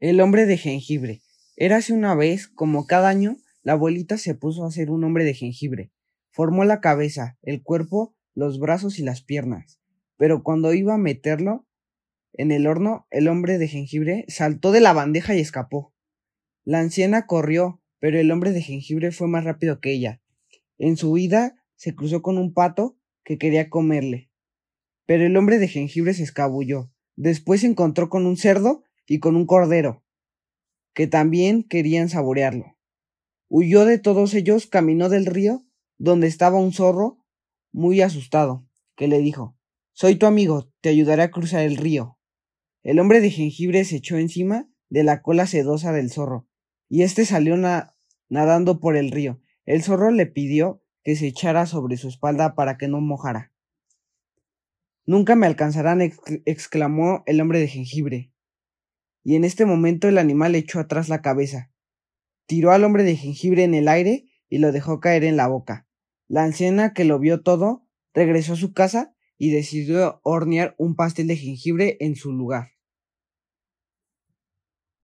El hombre de jengibre. Érase una vez, como cada año, la abuelita se puso a hacer un hombre de jengibre. Formó la cabeza, el cuerpo, los brazos y las piernas. Pero cuando iba a meterlo en el horno, el hombre de jengibre saltó de la bandeja y escapó. La anciana corrió, pero el hombre de jengibre fue más rápido que ella. En su huida se cruzó con un pato que quería comerle. Pero el hombre de jengibre se escabulló. Después se encontró con un cerdo y con un cordero, que también querían saborearlo. Huyó de todos ellos, caminó del río, donde estaba un zorro muy asustado, que le dijo Soy tu amigo, te ayudaré a cruzar el río. El hombre de jengibre se echó encima de la cola sedosa del zorro, y éste salió nadando por el río. El zorro le pidió que se echara sobre su espalda para que no mojara. Nunca me alcanzarán, exclamó el hombre de jengibre. Y en este momento el animal echó atrás la cabeza, tiró al hombre de jengibre en el aire y lo dejó caer en la boca. La anciana, que lo vio todo, regresó a su casa y decidió hornear un pastel de jengibre en su lugar.